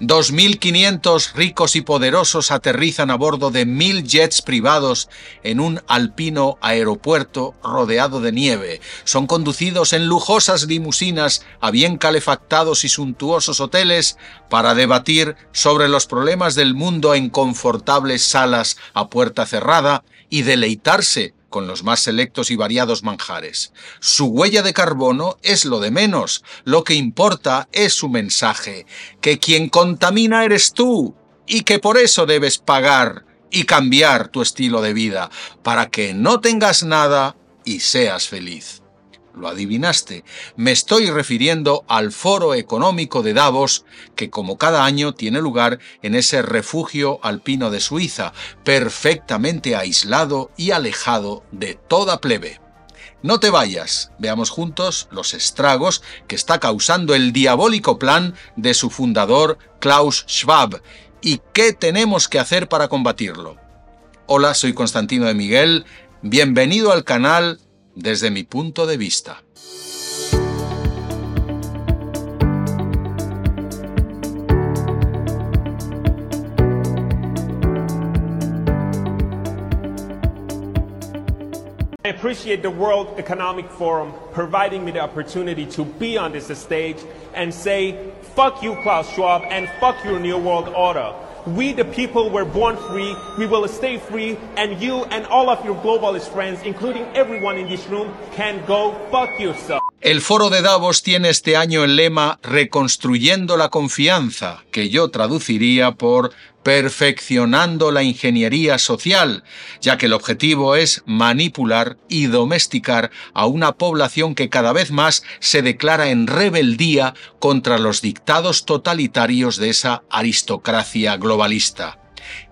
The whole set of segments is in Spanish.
2.500 ricos y poderosos aterrizan a bordo de mil jets privados en un alpino aeropuerto rodeado de nieve. Son conducidos en lujosas limusinas a bien calefactados y suntuosos hoteles para debatir sobre los problemas del mundo en confortables salas a puerta cerrada y deleitarse con los más selectos y variados manjares. Su huella de carbono es lo de menos, lo que importa es su mensaje, que quien contamina eres tú y que por eso debes pagar y cambiar tu estilo de vida, para que no tengas nada y seas feliz lo adivinaste, me estoy refiriendo al Foro Económico de Davos, que como cada año tiene lugar en ese refugio alpino de Suiza, perfectamente aislado y alejado de toda plebe. No te vayas, veamos juntos los estragos que está causando el diabólico plan de su fundador Klaus Schwab y qué tenemos que hacer para combatirlo. Hola, soy Constantino de Miguel, bienvenido al canal desde mi punto de vista. I appreciate the World Economic Forum providing me the opportunity to be on this stage and say, fuck you, Klaus Schwab, and fuck your New World Order. We, the people, were born free. We will stay free. And you and all of your globalist friends, including everyone in this room, can go fuck yourself. El foro de Davos tiene este año el lema Reconstruyendo la confianza, que yo traduciría por perfeccionando la ingeniería social, ya que el objetivo es manipular y domesticar a una población que cada vez más se declara en rebeldía contra los dictados totalitarios de esa aristocracia globalista.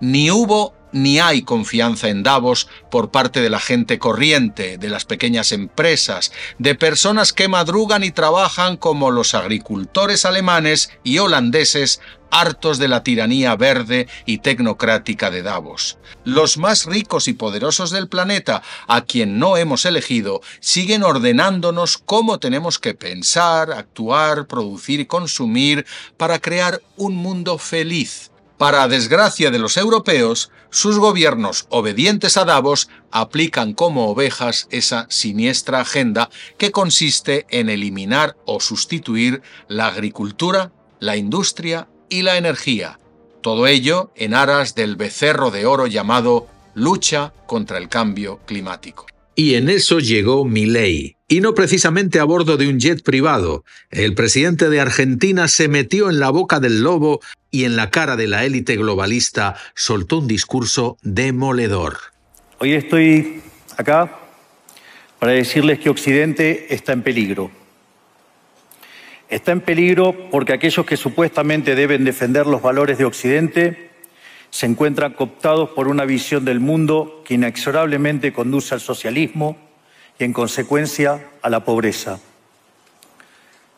Ni hubo ni hay confianza en Davos por parte de la gente corriente, de las pequeñas empresas, de personas que madrugan y trabajan como los agricultores alemanes y holandeses hartos de la tiranía verde y tecnocrática de Davos. Los más ricos y poderosos del planeta, a quien no hemos elegido, siguen ordenándonos cómo tenemos que pensar, actuar, producir y consumir para crear un mundo feliz para desgracia de los europeos, sus gobiernos obedientes a Davos aplican como ovejas esa siniestra agenda que consiste en eliminar o sustituir la agricultura, la industria y la energía. Todo ello en aras del becerro de oro llamado lucha contra el cambio climático. Y en eso llegó Milei, y no precisamente a bordo de un jet privado. El presidente de Argentina se metió en la boca del lobo y en la cara de la élite globalista soltó un discurso demoledor. Hoy estoy acá para decirles que Occidente está en peligro. Está en peligro porque aquellos que supuestamente deben defender los valores de Occidente se encuentran cooptados por una visión del mundo que inexorablemente conduce al socialismo y, en consecuencia, a la pobreza.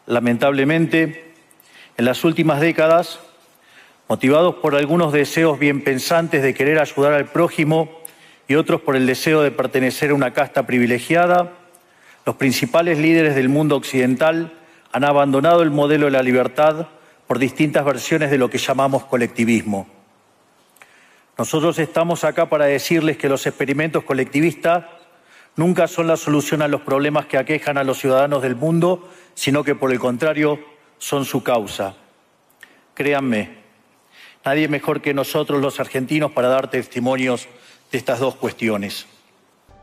Lamentablemente, en las últimas décadas, motivados por algunos deseos bien pensantes de querer ayudar al prójimo y otros por el deseo de pertenecer a una casta privilegiada, los principales líderes del mundo occidental han abandonado el modelo de la libertad por distintas versiones de lo que llamamos colectivismo. Nosotros estamos acá para decirles que los experimentos colectivistas nunca son la solución a los problemas que aquejan a los ciudadanos del mundo, sino que por el contrario son su causa. Créanme, nadie mejor que nosotros los argentinos para dar testimonios de estas dos cuestiones.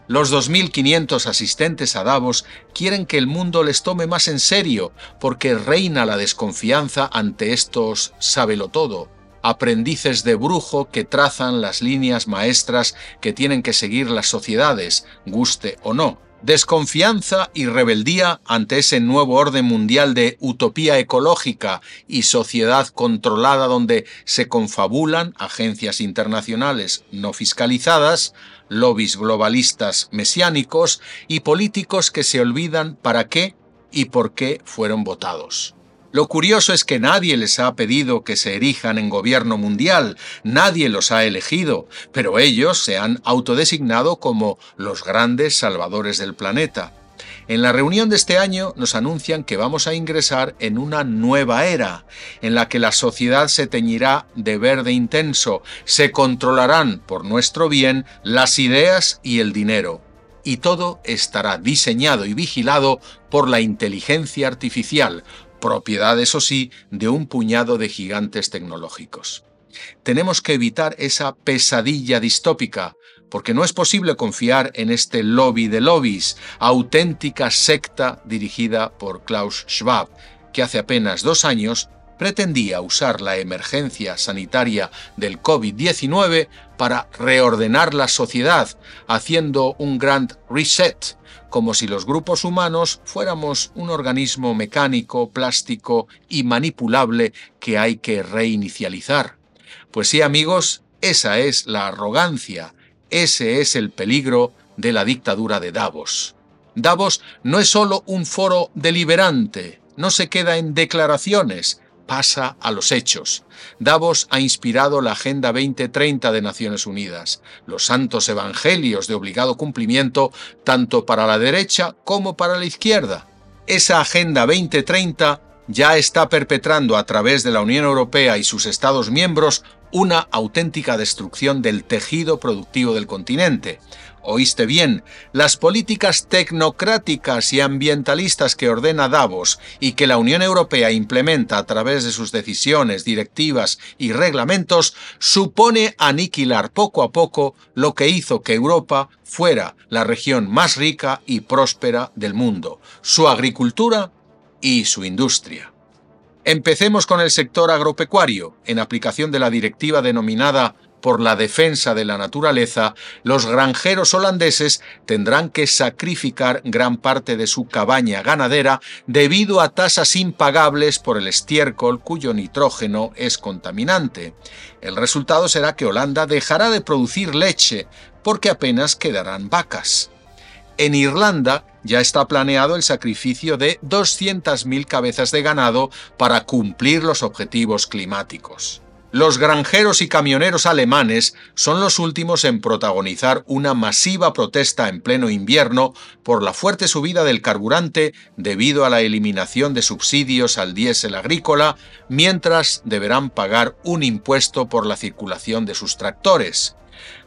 Los 2.500 asistentes a Davos quieren que el mundo les tome más en serio, porque reina la desconfianza ante estos sábelo todo aprendices de brujo que trazan las líneas maestras que tienen que seguir las sociedades, guste o no. Desconfianza y rebeldía ante ese nuevo orden mundial de utopía ecológica y sociedad controlada donde se confabulan agencias internacionales no fiscalizadas, lobbies globalistas mesiánicos y políticos que se olvidan para qué y por qué fueron votados. Lo curioso es que nadie les ha pedido que se erijan en gobierno mundial, nadie los ha elegido, pero ellos se han autodesignado como los grandes salvadores del planeta. En la reunión de este año nos anuncian que vamos a ingresar en una nueva era, en la que la sociedad se teñirá de verde intenso, se controlarán por nuestro bien las ideas y el dinero, y todo estará diseñado y vigilado por la inteligencia artificial, propiedad, eso sí, de un puñado de gigantes tecnológicos. Tenemos que evitar esa pesadilla distópica, porque no es posible confiar en este lobby de lobbies, auténtica secta dirigida por Klaus Schwab, que hace apenas dos años pretendía usar la emergencia sanitaria del COVID-19 para reordenar la sociedad, haciendo un grand reset, como si los grupos humanos fuéramos un organismo mecánico, plástico y manipulable que hay que reinicializar. Pues sí, amigos, esa es la arrogancia, ese es el peligro de la dictadura de Davos. Davos no es solo un foro deliberante, no se queda en declaraciones, pasa a los hechos. Davos ha inspirado la Agenda 2030 de Naciones Unidas, los santos evangelios de obligado cumplimiento tanto para la derecha como para la izquierda. Esa Agenda 2030 ya está perpetrando a través de la Unión Europea y sus Estados miembros una auténtica destrucción del tejido productivo del continente. Oíste bien, las políticas tecnocráticas y ambientalistas que ordena Davos y que la Unión Europea implementa a través de sus decisiones, directivas y reglamentos supone aniquilar poco a poco lo que hizo que Europa fuera la región más rica y próspera del mundo, su agricultura y su industria. Empecemos con el sector agropecuario, en aplicación de la directiva denominada por la defensa de la naturaleza, los granjeros holandeses tendrán que sacrificar gran parte de su cabaña ganadera debido a tasas impagables por el estiércol cuyo nitrógeno es contaminante. El resultado será que Holanda dejará de producir leche porque apenas quedarán vacas. En Irlanda ya está planeado el sacrificio de 200.000 cabezas de ganado para cumplir los objetivos climáticos. Los granjeros y camioneros alemanes son los últimos en protagonizar una masiva protesta en pleno invierno por la fuerte subida del carburante debido a la eliminación de subsidios al diésel agrícola, mientras deberán pagar un impuesto por la circulación de sus tractores.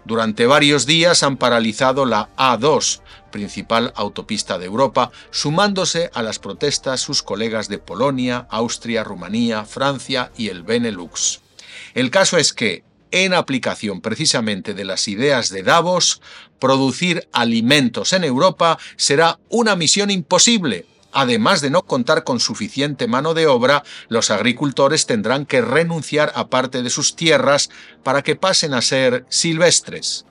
Durante varios días han paralizado la A2, principal autopista de Europa, sumándose a las protestas sus colegas de Polonia, Austria, Rumanía, Francia y el Benelux. El caso es que, en aplicación precisamente de las ideas de Davos, producir alimentos en Europa será una misión imposible. Además de no contar con suficiente mano de obra, los agricultores tendrán que renunciar a parte de sus tierras para que pasen a ser silvestres.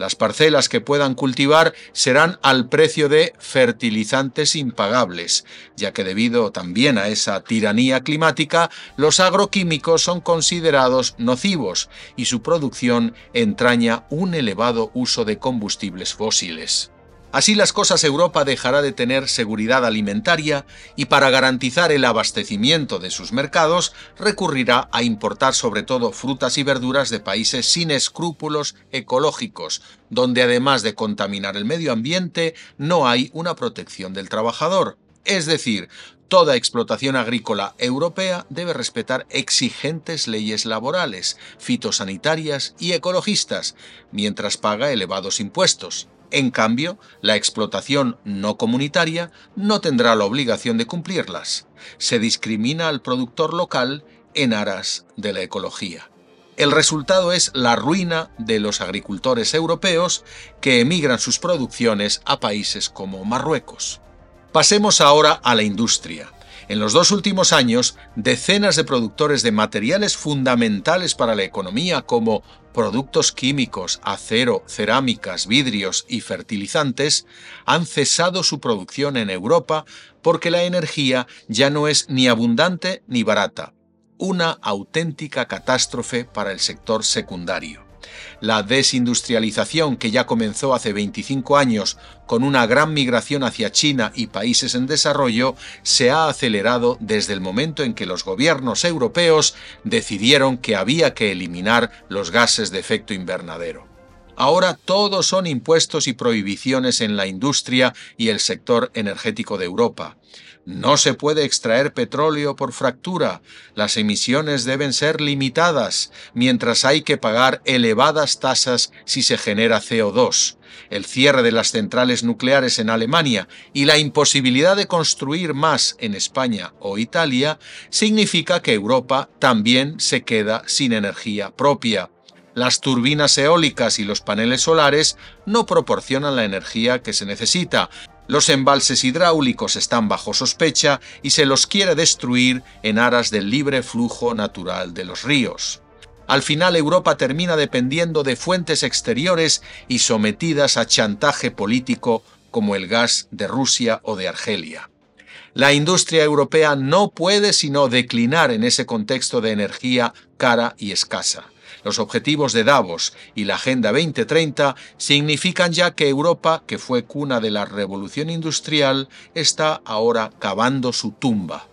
Las parcelas que puedan cultivar serán al precio de fertilizantes impagables, ya que debido también a esa tiranía climática, los agroquímicos son considerados nocivos y su producción entraña un elevado uso de combustibles fósiles. Así las cosas Europa dejará de tener seguridad alimentaria y para garantizar el abastecimiento de sus mercados recurrirá a importar sobre todo frutas y verduras de países sin escrúpulos ecológicos, donde además de contaminar el medio ambiente no hay una protección del trabajador. Es decir, Toda explotación agrícola europea debe respetar exigentes leyes laborales, fitosanitarias y ecologistas, mientras paga elevados impuestos. En cambio, la explotación no comunitaria no tendrá la obligación de cumplirlas. Se discrimina al productor local en aras de la ecología. El resultado es la ruina de los agricultores europeos que emigran sus producciones a países como Marruecos. Pasemos ahora a la industria. En los dos últimos años, decenas de productores de materiales fundamentales para la economía como productos químicos, acero, cerámicas, vidrios y fertilizantes han cesado su producción en Europa porque la energía ya no es ni abundante ni barata. Una auténtica catástrofe para el sector secundario. La desindustrialización que ya comenzó hace 25 años con una gran migración hacia China y países en desarrollo se ha acelerado desde el momento en que los gobiernos europeos decidieron que había que eliminar los gases de efecto invernadero. Ahora todos son impuestos y prohibiciones en la industria y el sector energético de Europa. No se puede extraer petróleo por fractura, las emisiones deben ser limitadas, mientras hay que pagar elevadas tasas si se genera CO2. El cierre de las centrales nucleares en Alemania y la imposibilidad de construir más en España o Italia significa que Europa también se queda sin energía propia. Las turbinas eólicas y los paneles solares no proporcionan la energía que se necesita, los embalses hidráulicos están bajo sospecha y se los quiere destruir en aras del libre flujo natural de los ríos. Al final Europa termina dependiendo de fuentes exteriores y sometidas a chantaje político como el gas de Rusia o de Argelia. La industria europea no puede sino declinar en ese contexto de energía cara y escasa. Los objetivos de Davos y la Agenda 2030 significan ya que Europa, que fue cuna de la revolución industrial, está ahora cavando su tumba.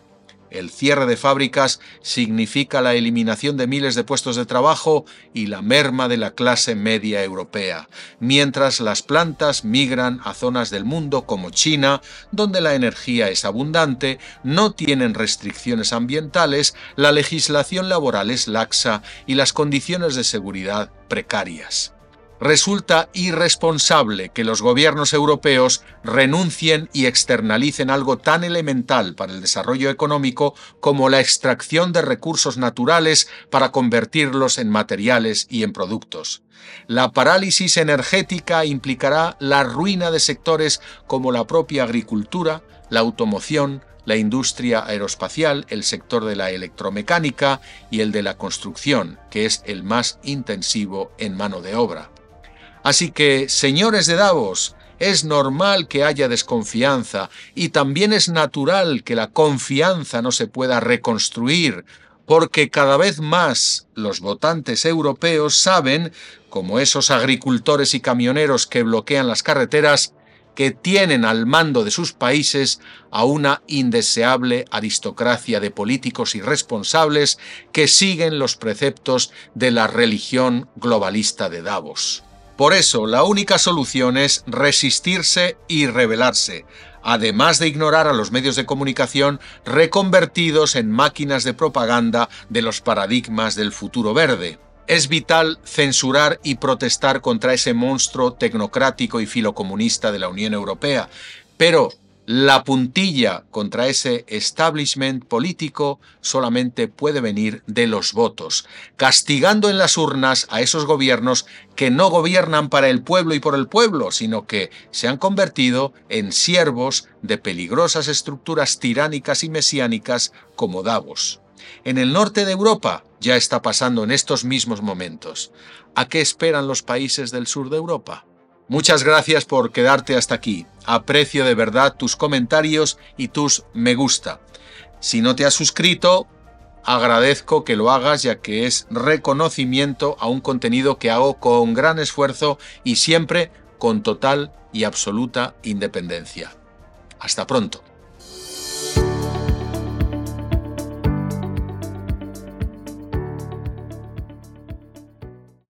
El cierre de fábricas significa la eliminación de miles de puestos de trabajo y la merma de la clase media europea, mientras las plantas migran a zonas del mundo como China, donde la energía es abundante, no tienen restricciones ambientales, la legislación laboral es laxa y las condiciones de seguridad precarias resulta irresponsable que los gobiernos europeos renuncien y externalicen algo tan elemental para el desarrollo económico como la extracción de recursos naturales para convertirlos en materiales y en productos. La parálisis energética implicará la ruina de sectores como la propia agricultura, la automoción, la industria aeroespacial, el sector de la electromecánica y el de la construcción, que es el más intensivo en mano de obra. Así que, señores de Davos, es normal que haya desconfianza y también es natural que la confianza no se pueda reconstruir, porque cada vez más los votantes europeos saben, como esos agricultores y camioneros que bloquean las carreteras, que tienen al mando de sus países a una indeseable aristocracia de políticos irresponsables que siguen los preceptos de la religión globalista de Davos. Por eso, la única solución es resistirse y rebelarse, además de ignorar a los medios de comunicación reconvertidos en máquinas de propaganda de los paradigmas del futuro verde. Es vital censurar y protestar contra ese monstruo tecnocrático y filocomunista de la Unión Europea, pero la puntilla contra ese establishment político solamente puede venir de los votos, castigando en las urnas a esos gobiernos que no gobiernan para el pueblo y por el pueblo, sino que se han convertido en siervos de peligrosas estructuras tiránicas y mesiánicas como Davos. En el norte de Europa ya está pasando en estos mismos momentos. ¿A qué esperan los países del sur de Europa? Muchas gracias por quedarte hasta aquí. Aprecio de verdad tus comentarios y tus me gusta. Si no te has suscrito, agradezco que lo hagas ya que es reconocimiento a un contenido que hago con gran esfuerzo y siempre con total y absoluta independencia. Hasta pronto.